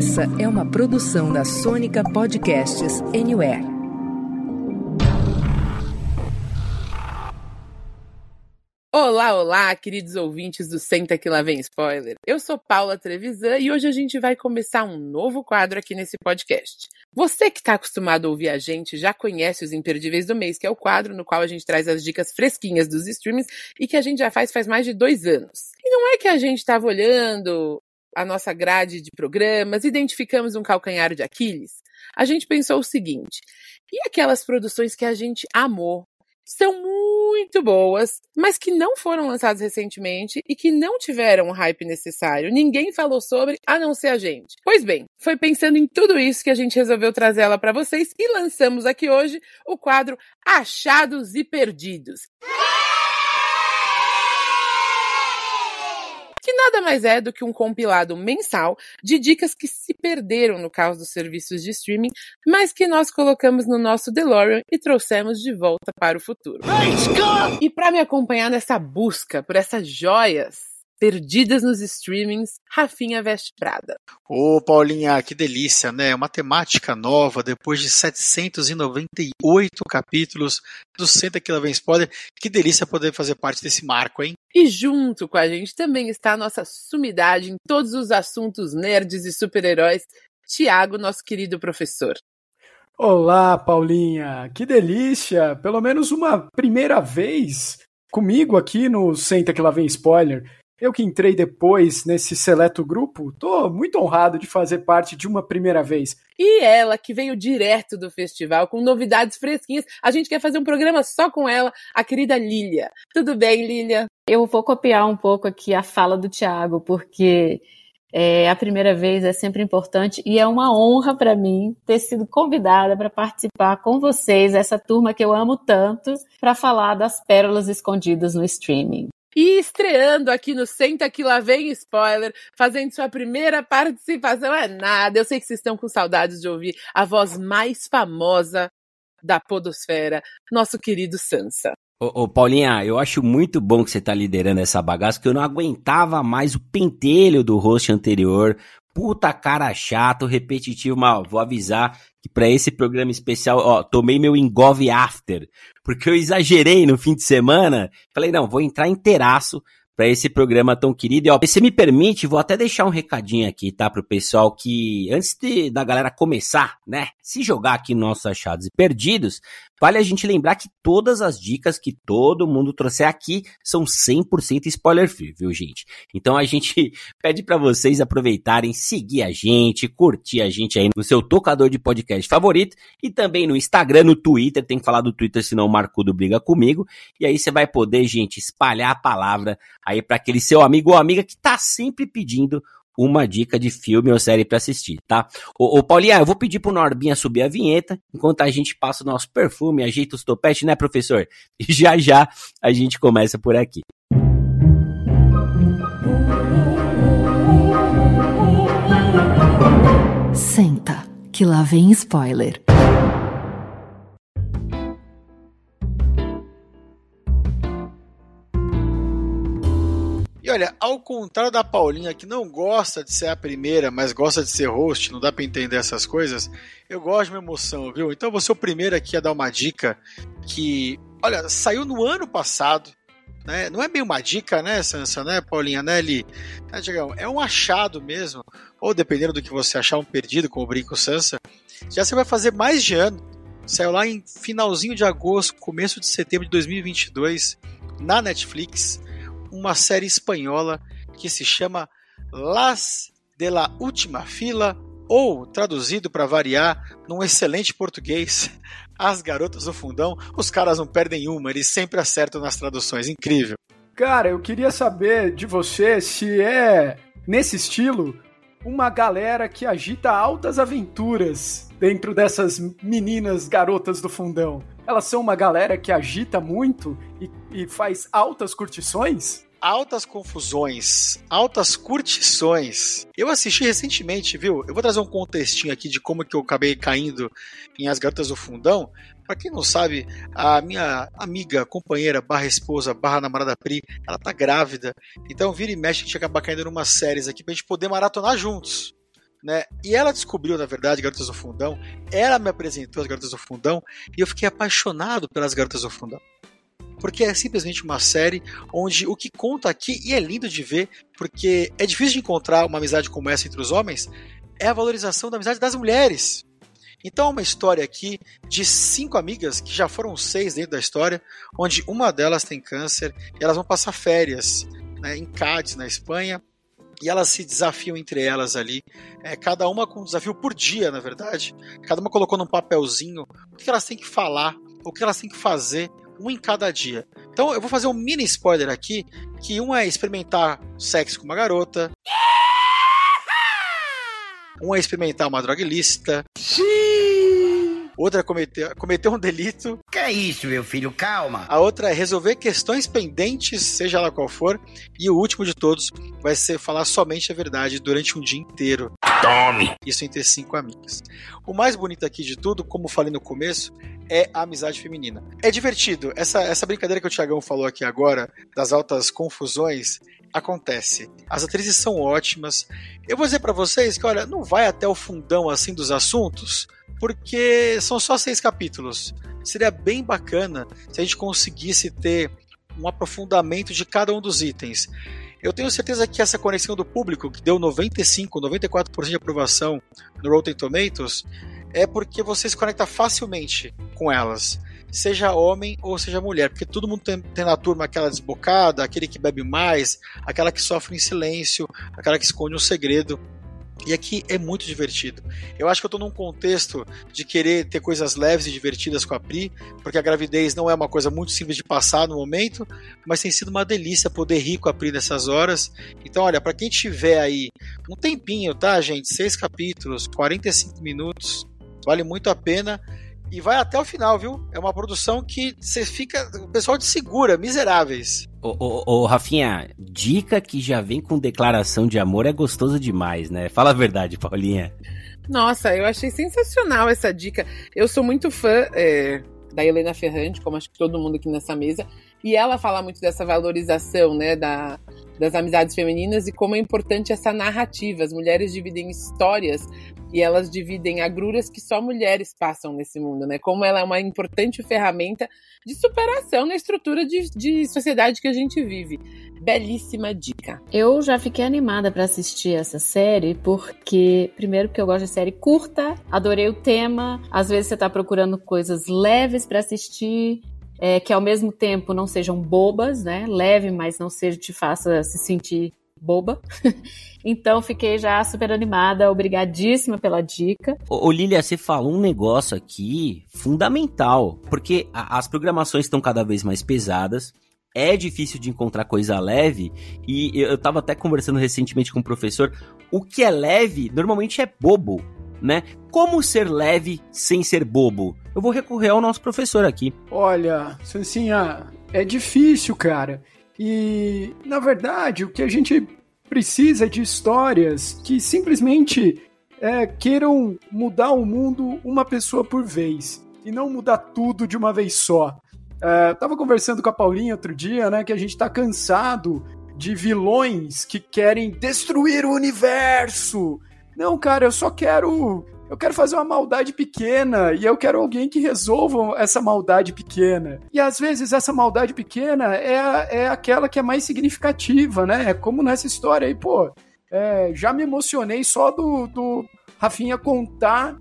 Essa é uma produção da Sônica Podcasts Anywhere. Olá, olá, queridos ouvintes do Senta que lá vem spoiler. Eu sou Paula Trevisan e hoje a gente vai começar um novo quadro aqui nesse podcast. Você que está acostumado a ouvir a gente já conhece os imperdíveis do mês, que é o quadro no qual a gente traz as dicas fresquinhas dos streamings e que a gente já faz faz mais de dois anos. E não é que a gente estava olhando a nossa grade de programas, identificamos um calcanhar de Aquiles. A gente pensou o seguinte: e aquelas produções que a gente amou, são muito boas, mas que não foram lançadas recentemente e que não tiveram o hype necessário. Ninguém falou sobre, a não ser a gente. Pois bem, foi pensando em tudo isso que a gente resolveu trazer ela para vocês e lançamos aqui hoje o quadro Achados e Perdidos. Nada mais é do que um compilado mensal de dicas que se perderam no caos dos serviços de streaming, mas que nós colocamos no nosso DeLorean e trouxemos de volta para o futuro. E para me acompanhar nessa busca por essas joias, Perdidas nos streamings, Rafinha Veste Prada. Ô, Paulinha, que delícia, né? Uma temática nova, depois de 798 capítulos do Senta Que Lá Vem Spoiler. Que delícia poder fazer parte desse marco, hein? E junto com a gente também está a nossa sumidade em todos os assuntos nerds e super-heróis, Tiago, nosso querido professor. Olá, Paulinha, que delícia! Pelo menos uma primeira vez comigo aqui no Senta Que Lá Vem Spoiler. Eu que entrei depois nesse seleto grupo, tô muito honrado de fazer parte de uma primeira vez. E ela, que veio direto do festival com novidades fresquinhas. A gente quer fazer um programa só com ela, a querida Lilia. Tudo bem, Lilia? Eu vou copiar um pouco aqui a fala do Tiago, porque é, a primeira vez é sempre importante e é uma honra para mim ter sido convidada para participar com vocês, essa turma que eu amo tanto, para falar das pérolas escondidas no streaming. E estreando aqui no Senta Que Lá Vem Spoiler, fazendo sua primeira participação, é nada. Eu sei que vocês estão com saudades de ouvir a voz mais famosa da podosfera, nosso querido Sansa. Ô, ô, Paulinha, eu acho muito bom que você tá liderando essa bagaça, porque eu não aguentava mais o pentelho do host anterior. Puta cara chato, repetitivo, mal. Vou avisar que para esse programa especial, ó, tomei meu engove after, porque eu exagerei no fim de semana. Falei, não, vou entrar inteiraço para esse programa tão querido. E, ó, se me permite, vou até deixar um recadinho aqui, tá, pro pessoal que, antes de, da galera começar, né, se jogar aqui nossos achados e perdidos, vale a gente lembrar que todas as dicas que todo mundo trouxer aqui são 100% spoiler free, viu, gente? Então a gente pede para vocês aproveitarem, seguir a gente, curtir a gente aí no seu tocador de podcast favorito e também no Instagram, no Twitter, tem que falar do Twitter, senão o Marcudo briga comigo. E aí você vai poder, gente, espalhar a palavra aí para aquele seu amigo ou amiga que tá sempre pedindo uma dica de filme ou série para assistir, tá? Ô, ô Paulinha, eu vou pedir pro Norbinha subir a vinheta, enquanto a gente passa o nosso perfume, ajeita os topetes, né, professor? E já já a gente começa por aqui. Senta, que lá vem spoiler. Olha, ao contrário da Paulinha, que não gosta de ser a primeira, mas gosta de ser host, não dá para entender essas coisas, eu gosto de uma emoção, viu? Então eu vou ser o primeiro aqui a dar uma dica que, olha, saiu no ano passado, né? Não é bem uma dica, né, Sansa, né, Paulinha, né, Li? É um achado mesmo, ou dependendo do que você achar, um perdido, como brinco Sansa, já você vai fazer mais de ano. Saiu lá em finalzinho de agosto, começo de setembro de 2022, na Netflix uma série espanhola que se chama Las de la Última Fila, ou, traduzido para variar, num excelente português, As Garotas do Fundão. Os caras não perdem uma, eles sempre acertam nas traduções, incrível. Cara, eu queria saber de você se é, nesse estilo, uma galera que agita altas aventuras dentro dessas meninas garotas do fundão. Elas são uma galera que agita muito e, e faz altas curtições? Altas confusões, altas curtições. Eu assisti recentemente, viu? Eu vou trazer um contextinho aqui de como que eu acabei caindo em As Garotas do Fundão. Pra quem não sabe, a minha amiga, companheira, barra esposa, barra namorada Pri, ela tá grávida. Então vira e mexe a gente acaba caindo numa séries aqui pra gente poder maratonar juntos. Né? E ela descobriu, na verdade, Garotas do Fundão. Ela me apresentou as Garotas do Fundão e eu fiquei apaixonado pelas Garotas do Fundão porque é simplesmente uma série onde o que conta aqui, e é lindo de ver, porque é difícil de encontrar uma amizade como essa entre os homens, é a valorização da amizade das mulheres. Então é uma história aqui de cinco amigas, que já foram seis dentro da história, onde uma delas tem câncer e elas vão passar férias né, em Cádiz, na Espanha, e elas se desafiam entre elas ali, é, cada uma com um desafio por dia, na verdade. Cada uma colocou num papelzinho o que elas têm que falar, o que elas têm que fazer um em cada dia. Então eu vou fazer um mini spoiler aqui, que um é experimentar sexo com uma garota. Um é experimentar uma droga ilícita. Outra é cometer, cometer um delito. Que é isso, meu filho? Calma. A outra é resolver questões pendentes, seja ela qual for. E o último de todos vai ser falar somente a verdade durante um dia inteiro. Tome! Isso entre cinco amigas. O mais bonito aqui de tudo, como falei no começo, é a amizade feminina. É divertido. Essa, essa brincadeira que o Tiagão falou aqui agora, das altas confusões, acontece. As atrizes são ótimas. Eu vou dizer para vocês que, olha, não vai até o fundão assim dos assuntos, porque são só seis capítulos. Seria bem bacana se a gente conseguisse ter um aprofundamento de cada um dos itens. Eu tenho certeza que essa conexão do público, que deu 95, 94% de aprovação no Rotten Tomatoes, é porque você se conecta facilmente com elas. Seja homem ou seja mulher, porque todo mundo tem, tem na turma aquela desbocada, aquele que bebe mais, aquela que sofre em silêncio, aquela que esconde um segredo. E aqui é muito divertido. Eu acho que eu estou num contexto de querer ter coisas leves e divertidas com a Pri, porque a gravidez não é uma coisa muito simples de passar no momento, mas tem sido uma delícia poder rir com a Pri nessas horas. Então, olha, para quem tiver aí um tempinho, tá, gente? Seis capítulos, 45 minutos, Vale muito a pena. E vai até o final, viu? É uma produção que você fica. O pessoal te segura, miseráveis. Ô, ô, ô, Rafinha, dica que já vem com declaração de amor é gostoso demais, né? Fala a verdade, Paulinha. Nossa, eu achei sensacional essa dica. Eu sou muito fã é, da Helena Ferrante, como acho que todo mundo aqui nessa mesa, e ela fala muito dessa valorização, né, da, das amizades femininas e como é importante essa narrativa. As mulheres dividem histórias e elas dividem agruras que só mulheres passam nesse mundo, né? Como ela é uma importante ferramenta de superação na estrutura de, de sociedade que a gente vive. Belíssima dica. Eu já fiquei animada para assistir essa série porque, primeiro, que eu gosto de série curta, adorei o tema. Às vezes você tá procurando coisas leves para assistir é, que ao mesmo tempo não sejam bobas, né? Leve, mas não seja te faça se sentir boba. então fiquei já super animada, obrigadíssima pela dica. Ô, Lilia, você falou um negócio aqui fundamental, porque a, as programações estão cada vez mais pesadas. É difícil de encontrar coisa leve, e eu tava até conversando recentemente com um professor. O que é leve normalmente é bobo né? Como ser leve sem ser bobo? Eu vou recorrer ao nosso professor aqui. Olha, Sancinha, é difícil, cara. E, na verdade, o que a gente precisa é de histórias que simplesmente é, queiram mudar o mundo uma pessoa por vez. E não mudar tudo de uma vez só. É, tava conversando com a Paulinha outro dia, né? Que a gente tá cansado de vilões que querem destruir o universo não, cara, eu só quero. Eu quero fazer uma maldade pequena e eu quero alguém que resolva essa maldade pequena. E às vezes essa maldade pequena é, é aquela que é mais significativa, né? É como nessa história aí, pô. É, já me emocionei só do, do Rafinha contar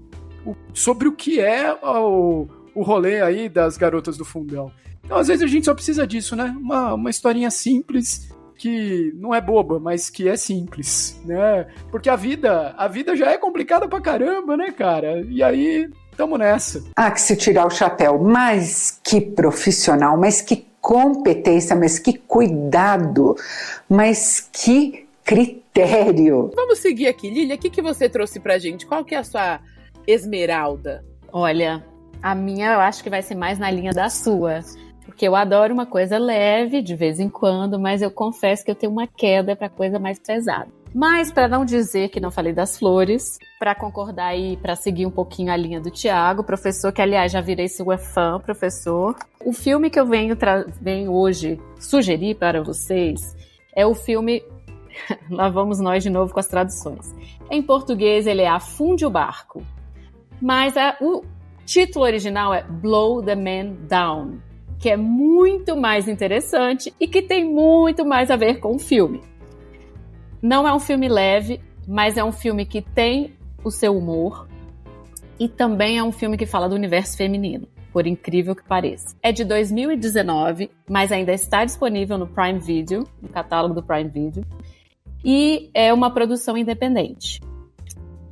o, sobre o que é o, o rolê aí das garotas do fundão. Então, às vezes a gente só precisa disso, né? Uma, uma historinha simples que não é boba, mas que é simples, né? Porque a vida, a vida já é complicada pra caramba, né, cara? E aí, tamo nessa. Ah, que se tirar o chapéu, mas que profissional, mas que competência, mas que cuidado, mas que critério. Vamos seguir aqui, Lilia, o que, que você trouxe pra gente? Qual que é a sua esmeralda? Olha, a minha eu acho que vai ser mais na linha da sua porque eu adoro uma coisa leve de vez em quando, mas eu confesso que eu tenho uma queda para coisa mais pesada. Mas para não dizer que não falei das flores, para concordar e para seguir um pouquinho a linha do Tiago, professor que aliás já virei sua fã, professor. O filme que eu venho, venho hoje sugerir para vocês é o filme Lá vamos nós de novo com as traduções. Em português ele é Afunde o Barco, mas a, o título original é Blow the Man Down, que é muito mais interessante e que tem muito mais a ver com o filme. Não é um filme leve, mas é um filme que tem o seu humor e também é um filme que fala do universo feminino, por incrível que pareça. É de 2019, mas ainda está disponível no Prime Video, no catálogo do Prime Video, e é uma produção independente.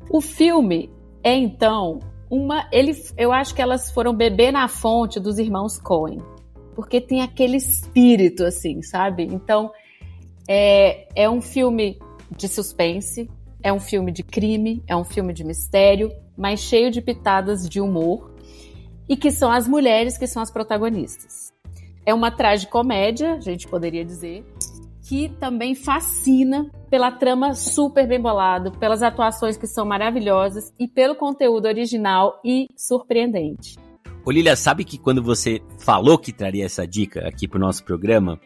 O filme é então uma, ele, eu acho que elas foram beber na fonte dos irmãos Coen, porque tem aquele espírito assim, sabe? Então é, é um filme de suspense, é um filme de crime, é um filme de mistério, mas cheio de pitadas de humor e que são as mulheres que são as protagonistas. É uma tragicomédia, a gente poderia dizer, que também fascina pela trama super bem bolado, pelas atuações que são maravilhosas e pelo conteúdo original e surpreendente. Ô Lilia, sabe que quando você falou que traria essa dica aqui pro nosso programa,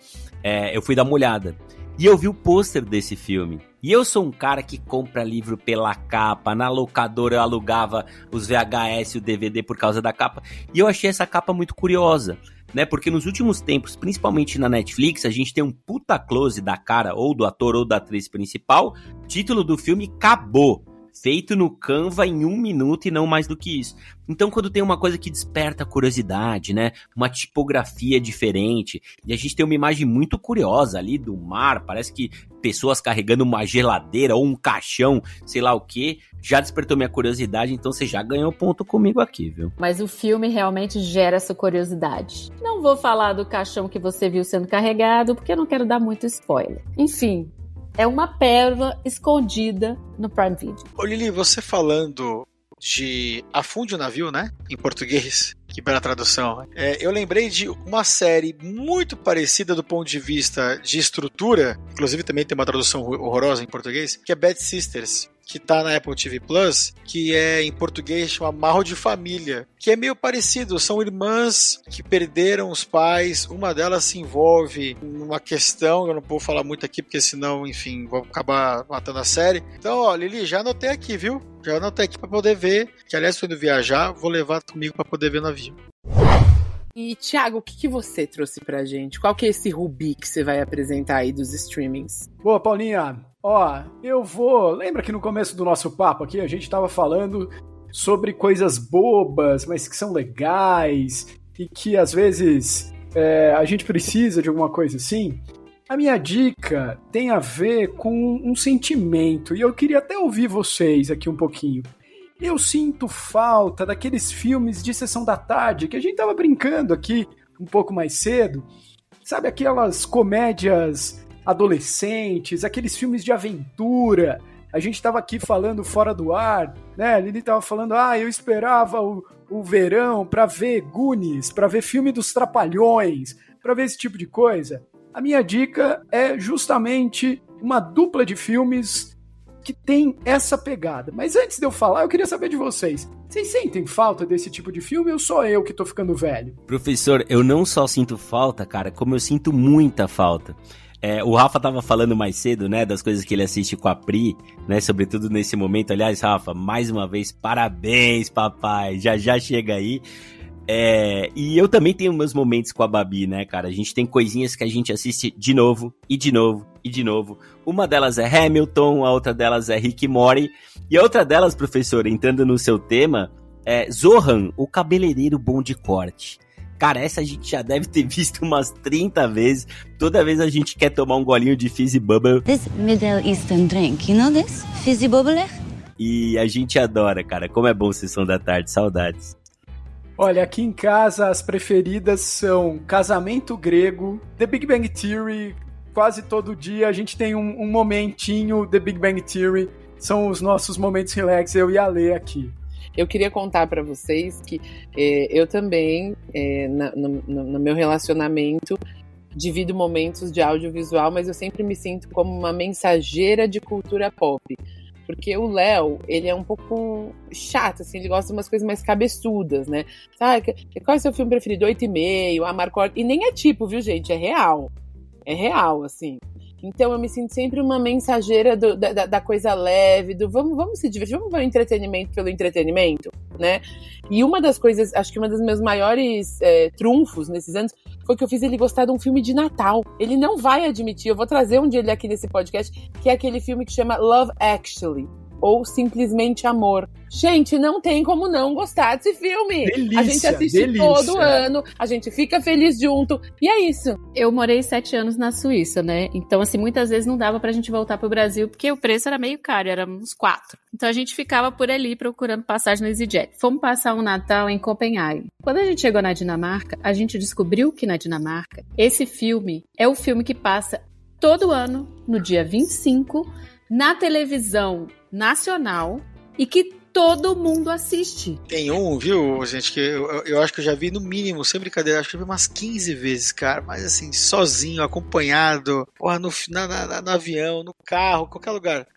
é, eu fui dar uma olhada. E eu vi o pôster desse filme. E eu sou um cara que compra livro pela capa. Na locadora eu alugava os VHS e o DVD por causa da capa. E eu achei essa capa muito curiosa. Né, porque nos últimos tempos, principalmente na Netflix, a gente tem um puta close da cara ou do ator ou da atriz principal. Título do filme acabou feito no Canva em um minuto e não mais do que isso. Então, quando tem uma coisa que desperta curiosidade, né? Uma tipografia diferente, e a gente tem uma imagem muito curiosa ali do mar, parece que pessoas carregando uma geladeira ou um caixão, sei lá o que, já despertou minha curiosidade, então você já ganhou ponto comigo aqui, viu? Mas o filme realmente gera essa curiosidade. Não vou falar do caixão que você viu sendo carregado, porque eu não quero dar muito spoiler. Enfim, é uma pérola escondida no Prime Video. Ô Lili, você falando de Afunde o Navio, né? Em português, que pela tradução. É, eu lembrei de uma série muito parecida do ponto de vista de estrutura, inclusive também tem uma tradução horrorosa em português, que é Bad Sisters que tá na Apple TV Plus, que é em português chama Marro de Família, que é meio parecido, são irmãs que perderam os pais, uma delas se envolve numa questão, eu não vou falar muito aqui porque senão, enfim, vou acabar matando a série. Então, ó, Lili, já anotei aqui, viu? Já anotei aqui para poder ver, que aliás, tô indo viajar, vou levar comigo para poder ver no avião. E, Thiago, o que, que você trouxe pra gente? Qual que é esse Rubi que você vai apresentar aí dos streamings? Boa, Paulinha. Ó, eu vou. Lembra que no começo do nosso papo aqui a gente tava falando sobre coisas bobas, mas que são legais e que às vezes é, a gente precisa de alguma coisa assim? A minha dica tem a ver com um sentimento e eu queria até ouvir vocês aqui um pouquinho. Eu sinto falta daqueles filmes de sessão da tarde que a gente tava brincando aqui um pouco mais cedo. Sabe aquelas comédias adolescentes, aqueles filmes de aventura. A gente estava aqui falando fora do ar, né? A Lili estava falando, ah, eu esperava o, o verão para ver Goonies, para ver filme dos Trapalhões, para ver esse tipo de coisa. A minha dica é justamente uma dupla de filmes que tem essa pegada. Mas antes de eu falar, eu queria saber de vocês. Vocês sentem falta desse tipo de filme ou só eu que tô ficando velho? Professor, eu não só sinto falta, cara, como eu sinto muita falta. É, o Rafa tava falando mais cedo, né, das coisas que ele assiste com a Pri, né, sobretudo nesse momento. Aliás, Rafa, mais uma vez, parabéns, papai. Já já chega aí. É, e eu também tenho meus momentos com a Babi, né, cara? A gente tem coisinhas que a gente assiste de novo, e de novo, e de novo. Uma delas é Hamilton, a outra delas é Rick Mori. E a outra delas, professor, entrando no seu tema, é Zohan, o cabeleireiro bom de corte. Cara, essa a gente já deve ter visto umas 30 vezes. Toda vez a gente quer tomar um golinho de Fizzy Bubble. This Middle Eastern drink, you know this? Fizzy Bubble? E a gente adora, cara. Como é bom Sessão da Tarde, saudades. Olha, aqui em casa as preferidas são Casamento Grego, The Big Bang Theory. Quase todo dia a gente tem um, um momentinho The Big Bang Theory. São os nossos momentos relax, eu e a Lê aqui. Eu queria contar para vocês que é, eu também, é, na, no, no meu relacionamento, divido momentos de audiovisual, mas eu sempre me sinto como uma mensageira de cultura pop. Porque o Léo, ele é um pouco chato, assim, ele gosta de umas coisas mais cabeçudas, né? Sabe, qual é o seu filme preferido? Oito e meio, a Marco... E nem é tipo, viu, gente? É real. É real, assim. Então eu me sinto sempre uma mensageira do, da, da, coisa leve, do vamos, vamos se divertir, vamos ver o entretenimento pelo entretenimento, né? E uma das coisas, acho que uma dos meus maiores é, trunfos nesses anos foi que eu fiz ele gostar de um filme de Natal. Ele não vai admitir, eu vou trazer um dia ele aqui nesse podcast, que é aquele filme que chama Love Actually ou simplesmente amor. Gente, não tem como não gostar desse filme. Delícia, a gente assiste delícia. todo ano, a gente fica feliz junto. E é isso. Eu morei sete anos na Suíça, né? Então, assim, muitas vezes não dava pra gente voltar pro Brasil, porque o preço era meio caro, era uns quatro. Então a gente ficava por ali procurando passagem no EasyJet. Fomos passar um Natal em Copenhague. Quando a gente chegou na Dinamarca, a gente descobriu que na Dinamarca, esse filme é o filme que passa todo ano, no dia 25, na televisão nacional e que todo mundo assiste. Tem um, viu, gente, que eu, eu acho que eu já vi no mínimo, sem brincadeira, acho que eu vi umas 15 vezes, cara, mas assim, sozinho, acompanhado, porra, no, na, na, no avião, no carro, qualquer lugar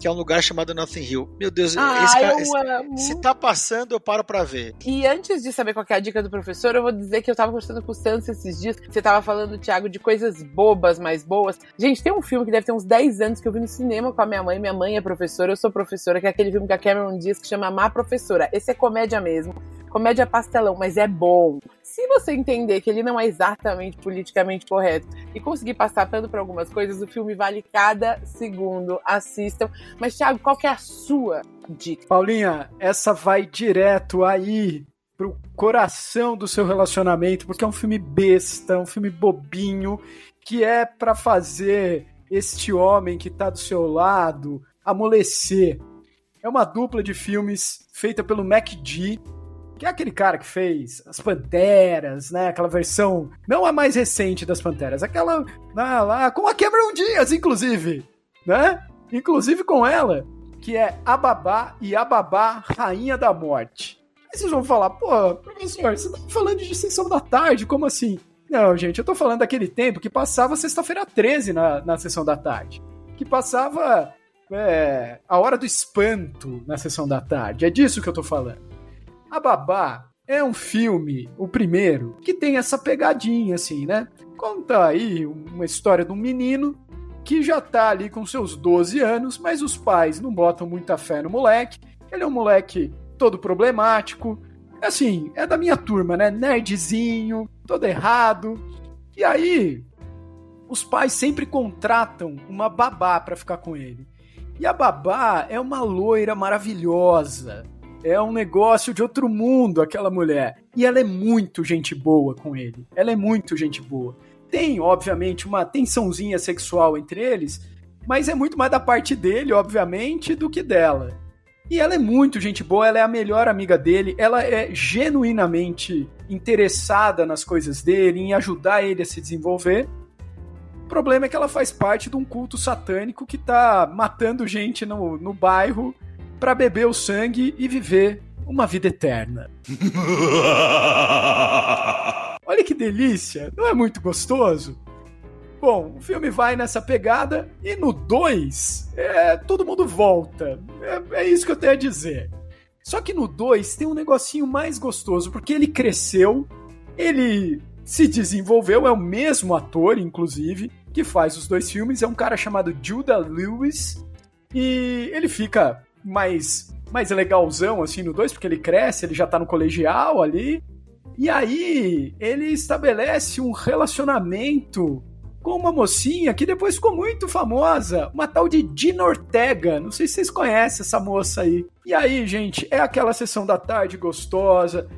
que é um lugar chamado Nothing Hill. Meu Deus, ah, esse cara, esse, se tá passando, eu paro pra ver. E antes de saber qual é a dica do professor, eu vou dizer que eu tava conversando com o Santos esses dias. Você tava falando, Thiago, de coisas bobas, mais boas. Gente, tem um filme que deve ter uns 10 anos que eu vi no cinema com a minha mãe. Minha mãe é professora, eu sou professora, que é aquele filme que a Cameron diz que chama Má Professora. Esse é comédia mesmo. Comédia pastelão, mas é bom. Se você entender que ele não é exatamente politicamente correto e conseguir passar tanto para algumas coisas, o filme vale cada segundo. Assistam. Mas, Thiago, qual que é a sua dica? Paulinha, essa vai direto aí pro coração do seu relacionamento, porque é um filme besta, um filme bobinho, que é para fazer este homem que tá do seu lado amolecer. É uma dupla de filmes feita pelo MacD, que é aquele cara que fez as Panteras, né? Aquela versão, não a mais recente das Panteras, aquela lá, lá com a Cameron Diaz, inclusive, né? Inclusive com ela, que é a Babá e a Babá Rainha da Morte. Aí vocês vão falar, pô, professor, você tá falando de sessão da tarde, como assim? Não, gente, eu tô falando daquele tempo que passava sexta-feira 13 na, na sessão da tarde. Que passava é, a hora do espanto na sessão da tarde. É disso que eu tô falando. A Babá é um filme, o primeiro, que tem essa pegadinha, assim, né? Conta aí uma história de um menino que já tá ali com seus 12 anos, mas os pais não botam muita fé no moleque. Ele é um moleque todo problemático. Assim, é da minha turma, né? Nerdzinho, todo errado. E aí, os pais sempre contratam uma babá para ficar com ele. E a babá é uma loira maravilhosa, é um negócio de outro mundo, aquela mulher. E ela é muito gente boa com ele. Ela é muito gente boa. Tem, obviamente, uma tensãozinha sexual entre eles, mas é muito mais da parte dele, obviamente, do que dela. E ela é muito gente boa, ela é a melhor amiga dele, ela é genuinamente interessada nas coisas dele, em ajudar ele a se desenvolver. O problema é que ela faz parte de um culto satânico que tá matando gente no, no bairro para beber o sangue e viver uma vida eterna. Olha que delícia! Não é muito gostoso? Bom, o filme vai nessa pegada e no 2, é, todo mundo volta. É, é isso que eu tenho a dizer. Só que no 2 tem um negocinho mais gostoso, porque ele cresceu, ele se desenvolveu, é o mesmo ator, inclusive, que faz os dois filmes, é um cara chamado Judah Lewis, e ele fica mais, mais legalzão, assim, no 2, porque ele cresce, ele já tá no colegial ali. E aí, ele estabelece um relacionamento com uma mocinha que depois ficou muito famosa, uma tal de Dina Ortega. Não sei se vocês conhecem essa moça aí. E aí, gente, é aquela sessão da tarde gostosa.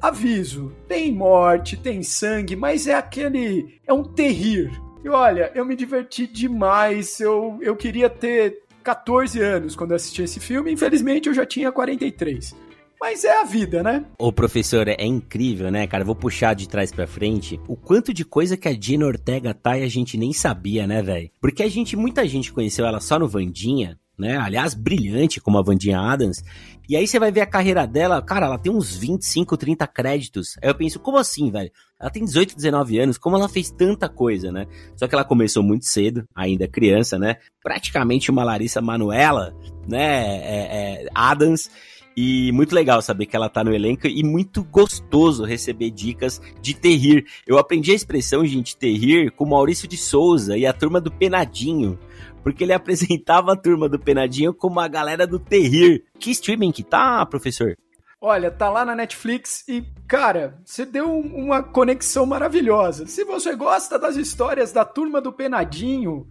Aviso, tem morte, tem sangue, mas é aquele. É um terrir. E olha, eu me diverti demais. Eu, eu queria ter 14 anos quando assisti esse filme. Infelizmente, eu já tinha 43. Mas é a vida, né? Ô, professor, é incrível, né, cara? Vou puxar de trás para frente. O quanto de coisa que a Dina Ortega tá e a gente nem sabia, né, velho? Porque a gente, muita gente conheceu ela só no Vandinha, né? Aliás, brilhante como a Vandinha Adams. E aí você vai ver a carreira dela, cara, ela tem uns 25, 30 créditos. Aí eu penso, como assim, velho? Ela tem 18, 19 anos, como ela fez tanta coisa, né? Só que ela começou muito cedo, ainda criança, né? Praticamente uma Larissa Manuela, né? É, é, Adams. E muito legal saber que ela tá no elenco e muito gostoso receber dicas de terrir. Eu aprendi a expressão, gente, terrir com Maurício de Souza e a turma do Penadinho. Porque ele apresentava a turma do Penadinho como a galera do terrir. Que streaming que tá, professor? Olha, tá lá na Netflix e, cara, você deu uma conexão maravilhosa. Se você gosta das histórias da turma do Penadinho,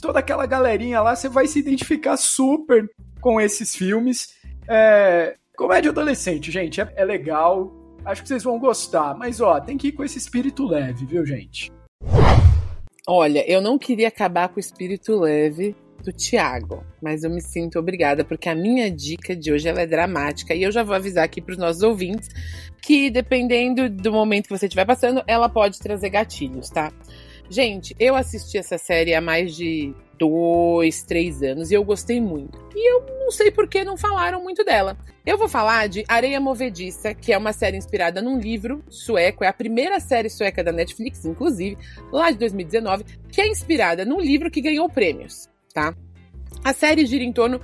toda aquela galerinha lá, você vai se identificar super com esses filmes. É, comédia adolescente, gente, é, é legal. Acho que vocês vão gostar. Mas, ó, tem que ir com esse espírito leve, viu, gente? Olha, eu não queria acabar com o espírito leve do Tiago, mas eu me sinto obrigada porque a minha dica de hoje é dramática e eu já vou avisar aqui para os nossos ouvintes que dependendo do momento que você estiver passando, ela pode trazer gatilhos, tá? Gente, eu assisti essa série há mais de dois, três anos e eu gostei muito. E eu não sei por que não falaram muito dela. Eu vou falar de Areia Movediça, que é uma série inspirada num livro sueco, é a primeira série sueca da Netflix, inclusive, lá de 2019, que é inspirada num livro que ganhou prêmios, tá? A série gira em torno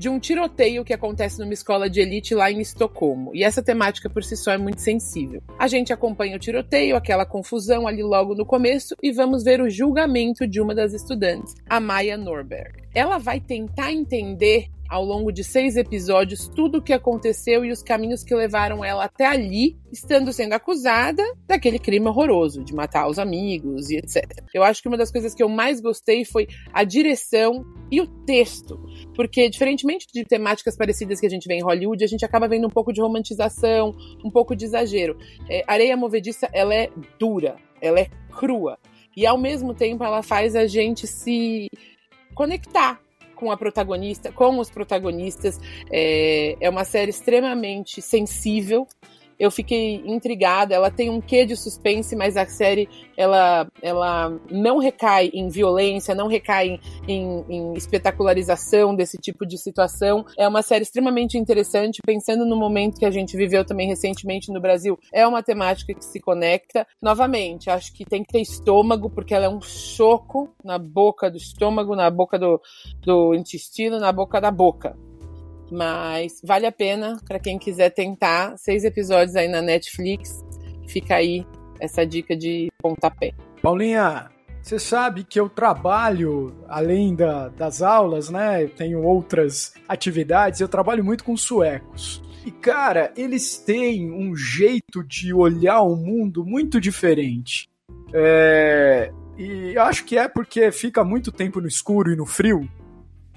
de um tiroteio que acontece numa escola de elite lá em Estocolmo. E essa temática por si só é muito sensível. A gente acompanha o tiroteio, aquela confusão ali logo no começo, e vamos ver o julgamento de uma das estudantes, a Maya Norberg. Ela vai tentar entender ao longo de seis episódios tudo o que aconteceu e os caminhos que levaram ela até ali, estando sendo acusada daquele crime horroroso, de matar os amigos e etc. Eu acho que uma das coisas que eu mais gostei foi a direção e o texto, porque diferentemente de temáticas parecidas que a gente vê em Hollywood, a gente acaba vendo um pouco de romantização, um pouco de exagero. É, Areia Movediça, ela é dura, ela é crua. E ao mesmo tempo ela faz a gente se conectar com a protagonista, com os protagonistas. É, é uma série extremamente sensível eu fiquei intrigada. Ela tem um quê de suspense, mas a série ela, ela não recai em violência, não recai em, em, espetacularização desse tipo de situação. É uma série extremamente interessante, pensando no momento que a gente viveu também recentemente no Brasil. É uma temática que se conecta. Novamente, acho que tem que ter estômago, porque ela é um choco na boca do estômago, na boca do, do intestino, na boca da boca. Mas vale a pena para quem quiser tentar. Seis episódios aí na Netflix. Fica aí essa dica de pontapé. Paulinha, você sabe que eu trabalho, além da, das aulas, né? Eu tenho outras atividades, eu trabalho muito com suecos. E, cara, eles têm um jeito de olhar o mundo muito diferente. É... E acho que é porque fica muito tempo no escuro e no frio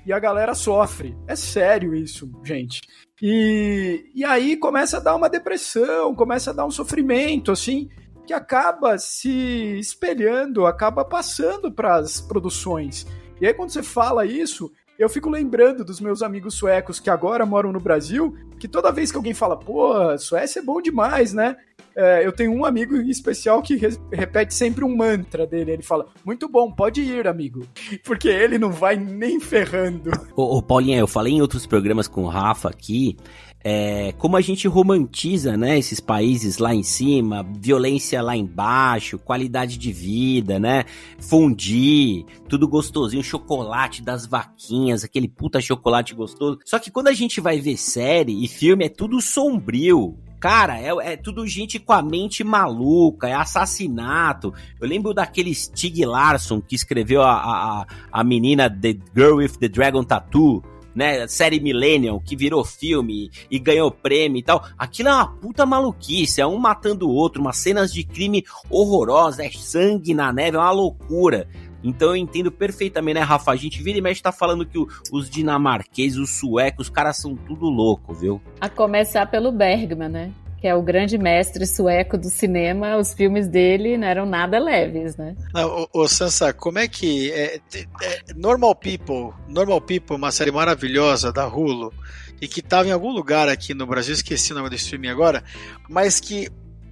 e a galera sofre. É sério isso, gente. E, e aí começa a dar uma depressão, começa a dar um sofrimento, assim, que acaba se espelhando, acaba passando para as produções. E aí quando você fala isso, eu fico lembrando dos meus amigos suecos que agora moram no Brasil, que toda vez que alguém fala, pô, Suécia é bom demais, né? É, eu tenho um amigo especial que re repete sempre um mantra dele. Ele fala: Muito bom, pode ir, amigo. Porque ele não vai nem ferrando. Ô, ô Paulinha, eu falei em outros programas com o Rafa aqui. É, como a gente romantiza, né, esses países lá em cima, violência lá embaixo, qualidade de vida, né, fundir, tudo gostosinho, chocolate das vaquinhas, aquele puta chocolate gostoso. Só que quando a gente vai ver série e filme é tudo sombrio, Cara, é, é, tudo gente com a mente maluca, é assassinato. Eu lembro daquele Stig Larsson que escreveu a, a, a menina The Girl with the Dragon Tattoo né, série Millennium, que virou filme e ganhou prêmio e tal. Aquilo é uma puta maluquice, é um matando o outro, umas cenas de crime horrorosas, é sangue na neve, é uma loucura. Então eu entendo perfeitamente, né, Rafa? A gente vira e mexe tá falando que o, os dinamarqueses, os suecos, os caras são tudo louco, viu? A começar pelo Bergman, né? que é o grande mestre sueco do cinema, os filmes dele não eram nada leves, né? Não, ô, Sansa, como é que. É, é, Normal People, Normal People, uma série maravilhosa da Hulu, e que estava em algum lugar aqui no Brasil, esqueci o nome do streaming agora, mas que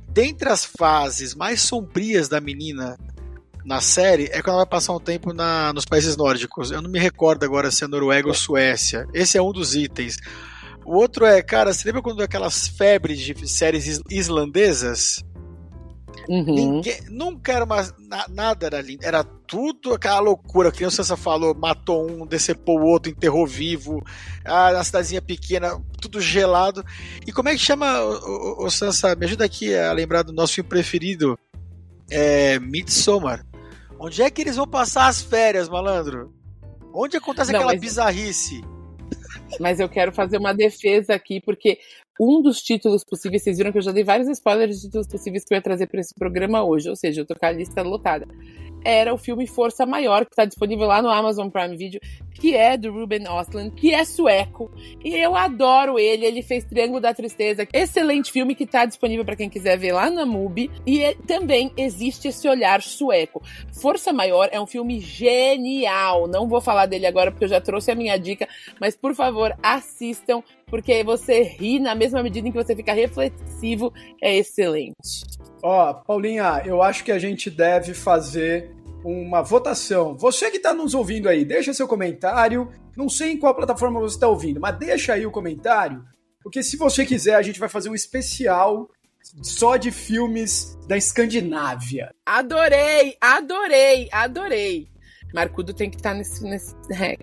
dentre as fases mais sombrias da menina na série é quando ela vai passar um tempo na, nos países nórdicos. Eu não me recordo agora se é Noruega ou Suécia. Esse é um dos itens. O outro é, cara, você lembra quando aquelas febres de séries is- islandesas? Uhum. Ninguém, nunca era uma, na- nada era lindo. Era tudo aquela loucura. Que o Sansa falou, matou um, decepou o outro, enterrou vivo. Ah, na cidadezinha pequena, tudo gelado. E como é que chama, o, o, o Sansa? Me ajuda aqui a lembrar do nosso filme preferido. É Midsommar. Onde é que eles vão passar as férias, malandro? Onde acontece Não, aquela mas- bizarrice? Mas eu quero fazer uma defesa aqui, porque um dos títulos possíveis, vocês viram que eu já dei vários spoilers de títulos possíveis que eu ia trazer para esse programa hoje, ou seja, eu tô com a lista lotada. Era o filme Força Maior, que está disponível lá no Amazon Prime Video, que é do Ruben Östlund, que é sueco. E eu adoro ele, ele fez Triângulo da Tristeza. Excelente filme que está disponível para quem quiser ver lá na MUBI. E é- também existe esse olhar sueco. Força Maior é um filme genial. Não vou falar dele agora porque eu já trouxe a minha dica, mas por favor, assistam, porque você ri na mesma medida em que você fica reflexivo, é excelente. Ó, Paulinha, eu acho que a gente deve fazer uma votação. Você que está nos ouvindo aí, deixa seu comentário. Não sei em qual plataforma você está ouvindo, mas deixa aí o comentário, porque se você quiser, a gente vai fazer um especial só de filmes da Escandinávia. Adorei, adorei, adorei. Marcudo tem que estar nesse, nesse hack.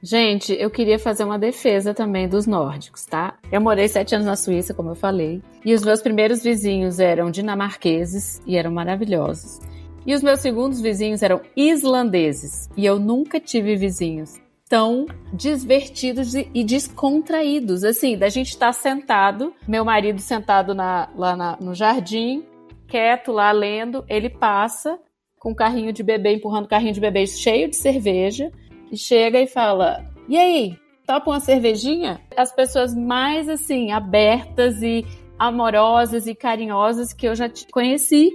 Gente, eu queria fazer uma defesa também dos nórdicos, tá? Eu morei sete anos na Suíça, como eu falei, e os meus primeiros vizinhos eram dinamarqueses e eram maravilhosos. E os meus segundos vizinhos eram islandeses, e eu nunca tive vizinhos tão divertidos e descontraídos, assim, da gente estar sentado, meu marido sentado na- lá na- no jardim, quieto lá lendo, ele passa com um carrinho de bebê, empurrando o carrinho de bebê cheio de cerveja, e chega e fala: E aí, topa uma cervejinha? As pessoas mais assim, abertas e amorosas e carinhosas que eu já conheci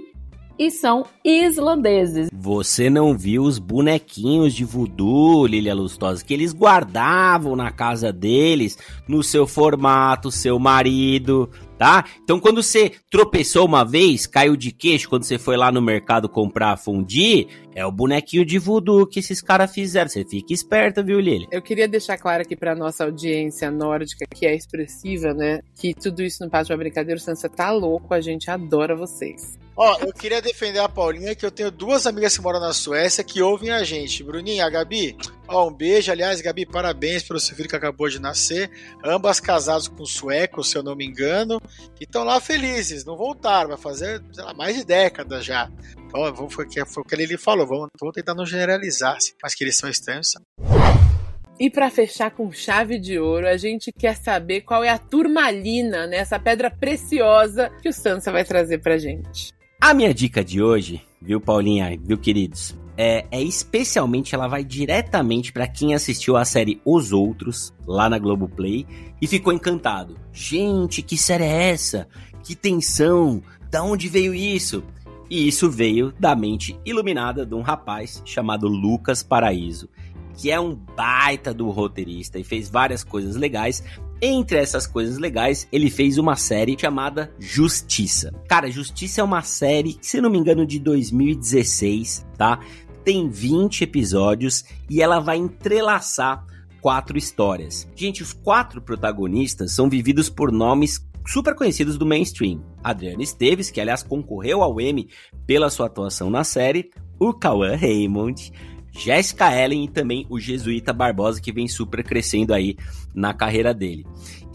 e são islandeses. Você não viu os bonequinhos de voodoo, Lilia Lustosa, que eles guardavam na casa deles, no seu formato, seu marido, tá? Então quando você tropeçou uma vez, caiu de queixo quando você foi lá no mercado comprar fundi, é o bonequinho de voodoo que esses caras fizeram. Você fica esperta, viu, Lilia? Eu queria deixar claro aqui para nossa audiência nórdica, que é expressiva, né? Que tudo isso não passa de uma brincadeira. O Sansa tá louco, a gente adora vocês. Ó, eu queria defender a Paulinha, que eu tenho duas amigas que moram na Suécia que ouvem a gente. Bruninha, a Gabi, ó, um beijo. Aliás, Gabi, parabéns pelo seu filho que acabou de nascer. Ambas casadas com suecos, se eu não me engano. E estão lá felizes, não voltaram, vai fazer, sei lá, mais de décadas já. Então, vamos, foi, o que- foi o que ele falou, vamos, vamos tentar não generalizar, mas que eles são estranhos. E para fechar com chave de ouro, a gente quer saber qual é a turmalina, né? Essa pedra preciosa que o Sansa vai trazer pra gente. A minha dica de hoje, viu, Paulinha, viu, queridos? É, é especialmente, ela vai diretamente pra quem assistiu a série Os Outros, lá na Globoplay, e ficou encantado. Gente, que série é essa? Que tensão! Da onde veio isso? E isso veio da mente iluminada de um rapaz chamado Lucas Paraíso, que é um baita do roteirista e fez várias coisas legais. Entre essas coisas legais, ele fez uma série chamada Justiça. Cara, Justiça é uma série, se não me engano, de 2016, tá? Tem 20 episódios e ela vai entrelaçar quatro histórias. Gente, os quatro protagonistas são vividos por nomes super conhecidos do mainstream. Adriana Esteves, que aliás concorreu ao Emmy pela sua atuação na série, o Cauã Raymond, Jessica Ellen e também o Jesuíta Barbosa, que vem super crescendo aí na carreira dele.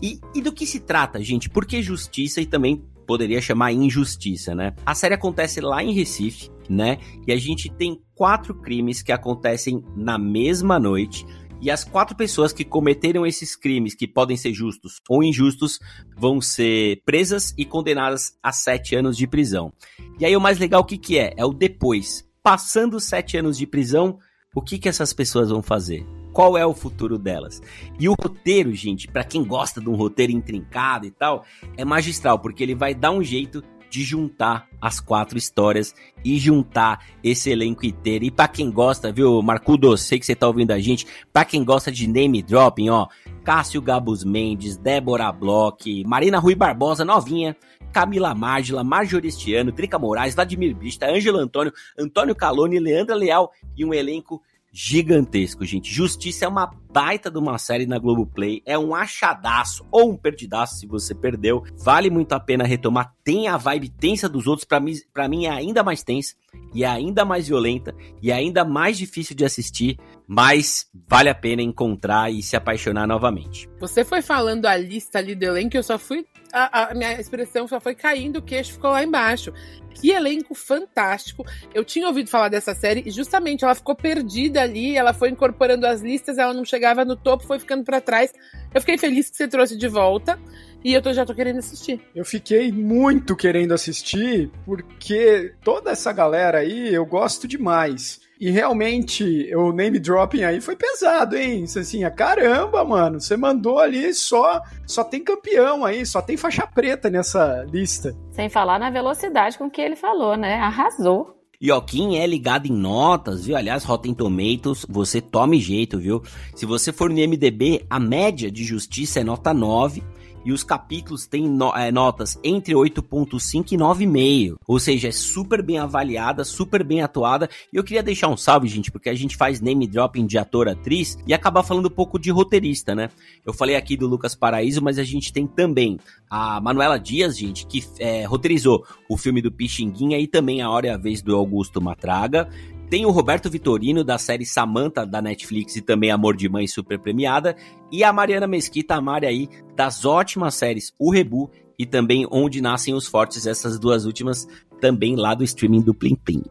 E, e do que se trata, gente? Por que justiça e também poderia chamar injustiça, né? A série acontece lá em Recife, né? E a gente tem quatro crimes que acontecem na mesma noite. E as quatro pessoas que cometeram esses crimes, que podem ser justos ou injustos, vão ser presas e condenadas a sete anos de prisão. E aí o mais legal o que, que é? É o depois. Passando sete anos de prisão, o que, que essas pessoas vão fazer? Qual é o futuro delas? E o roteiro, gente, pra quem gosta de um roteiro intrincado e tal, é magistral, porque ele vai dar um jeito de juntar as quatro histórias e juntar esse elenco inteiro. E pra quem gosta, viu, Marcudo, sei que você tá ouvindo a gente, pra quem gosta de name dropping, ó, Cássio Gabus Mendes, Débora Bloch, Marina Rui Barbosa, novinha, Camila Márgila, Marjoristiano, Trica Moraes, Vladimir Bista, Ângelo Antônio, Antônio Caloni, Leandra Leal e um elenco gigantesco, gente. Justiça é uma baita de uma série na Globoplay, é um achadaço ou um perdidaço se você perdeu. Vale muito a pena retomar. Tem a vibe tensa dos outros, para mim, para mim é ainda mais tensa e ainda mais violenta e ainda mais difícil de assistir, mas vale a pena encontrar e se apaixonar novamente. Você foi falando a lista ali do elenco, eu só fui a, a, minha expressão só foi caindo, o queixo ficou lá embaixo. Que elenco fantástico. Eu tinha ouvido falar dessa série e justamente ela ficou perdida ali, ela foi incorporando as listas, ela não chegava no topo, foi ficando para trás. Eu fiquei feliz que você trouxe de volta e eu tô, já tô querendo assistir. Eu fiquei muito querendo assistir porque toda essa galera aí eu gosto demais. E realmente, o name dropping aí foi pesado, hein? Assim, a caramba, mano, você mandou ali só só tem campeão aí, só tem faixa preta nessa lista. Sem falar na velocidade com que ele falou, né? Arrasou. E ó, quem é ligado em notas, viu? Aliás, Rotten Tomatoes, você tome jeito, viu? Se você for no MDB, a média de justiça é nota 9 e os capítulos têm no, é, notas entre 8.5 e 9,5. Ou seja, é super bem avaliada, super bem atuada. E eu queria deixar um salve, gente, porque a gente faz name dropping de ator, atriz e acabar falando um pouco de roteirista, né? Eu falei aqui do Lucas Paraíso, mas a gente tem também a Manuela Dias, gente, que é, roteirizou o filme do Pixinguinha e também A Hora e a Vez do Augusto Matraga. Tem o Roberto Vitorino, da série Samantha, da Netflix, e também Amor de Mãe, super premiada. E a Mariana Mesquita, a Mari aí, das ótimas séries O Rebu e também Onde Nascem os Fortes, essas duas últimas também lá do streaming do Plim Plim.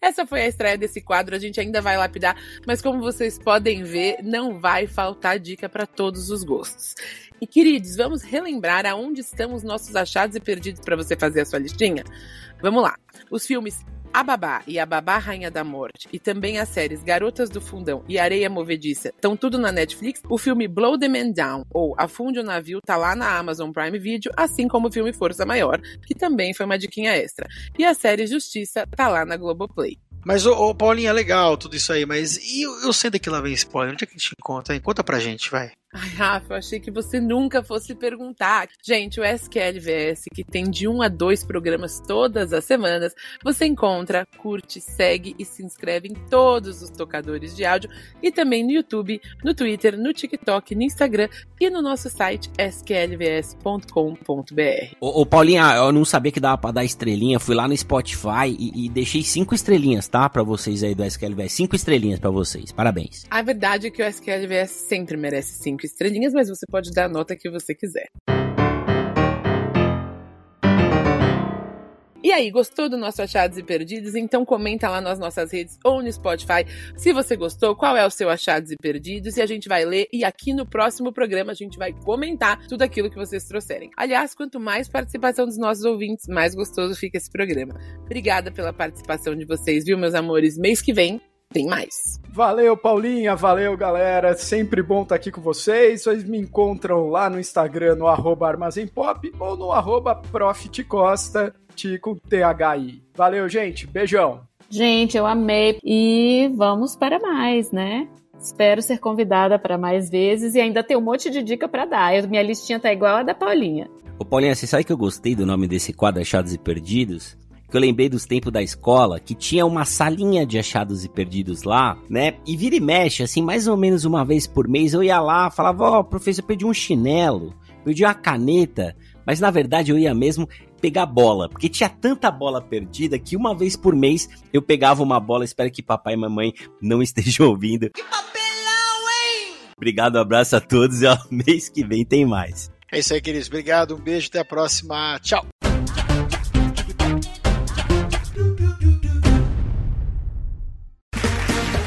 Essa foi a estreia desse quadro, a gente ainda vai lapidar, mas como vocês podem ver, não vai faltar dica para todos os gostos. E queridos, vamos relembrar aonde estão os nossos achados e perdidos para você fazer a sua listinha? Vamos lá. Os filmes a Babá e A Babá Rainha da Morte e também as séries Garotas do Fundão e Areia Movediça estão tudo na Netflix. O filme Blow the Man Down ou Afunde o Navio tá lá na Amazon Prime Video, assim como o filme Força Maior, que também foi uma diquinha extra. E a série Justiça tá lá na Globoplay. Mas, ô, ô Paulinho, é legal tudo isso aí, mas e eu, eu sei que lá vem spoiler? Onde é que a gente encontra? Hein? Conta pra gente, vai. Ai, Rafa, eu achei que você nunca fosse perguntar. Gente, o SQLVS, que tem de um a dois programas todas as semanas, você encontra, curte, segue e se inscreve em todos os tocadores de áudio e também no YouTube, no Twitter, no TikTok, no Instagram e no nosso site sqlvs.com.br. Ô, ô, Paulinha, eu não sabia que dava pra dar estrelinha, fui lá no Spotify e, e deixei cinco estrelinhas, tá? Pra vocês aí do SQLVS. Cinco estrelinhas pra vocês. Parabéns. A verdade é que o SQLVS sempre merece cinco estrelinhas, mas você pode dar a nota que você quiser. E aí, gostou do nosso Achados e Perdidos? Então comenta lá nas nossas redes ou no Spotify se você gostou, qual é o seu Achados e Perdidos e a gente vai ler e aqui no próximo programa a gente vai comentar tudo aquilo que vocês trouxerem. Aliás, quanto mais participação dos nossos ouvintes, mais gostoso fica esse programa. Obrigada pela participação de vocês, viu, meus amores? Mês que vem tem mais. Valeu, Paulinha, valeu, galera. Sempre bom estar aqui com vocês. Vocês me encontram lá no Instagram, no arroba armazémpop ou no arroba profitcosta, com THI. Valeu, gente. Beijão. Gente, eu amei. E vamos para mais, né? Espero ser convidada para mais vezes e ainda tem um monte de dica para dar. Eu, minha listinha tá igual a da Paulinha. Ô Paulinha, você sabe que eu gostei do nome desse quadro Achados e Perdidos? Que eu lembrei dos tempos da escola, que tinha uma salinha de achados e perdidos lá, né? E vira e mexe, assim, mais ou menos uma vez por mês, eu ia lá, falava, ó, oh, professor, eu perdi um chinelo, perdi uma caneta, mas na verdade eu ia mesmo pegar bola, porque tinha tanta bola perdida que uma vez por mês eu pegava uma bola, espero que papai e mamãe não estejam ouvindo. Que papelão, hein? Obrigado, um abraço a todos e ó, mês que vem tem mais. É isso aí, queridos. Obrigado, um beijo, até a próxima. Tchau.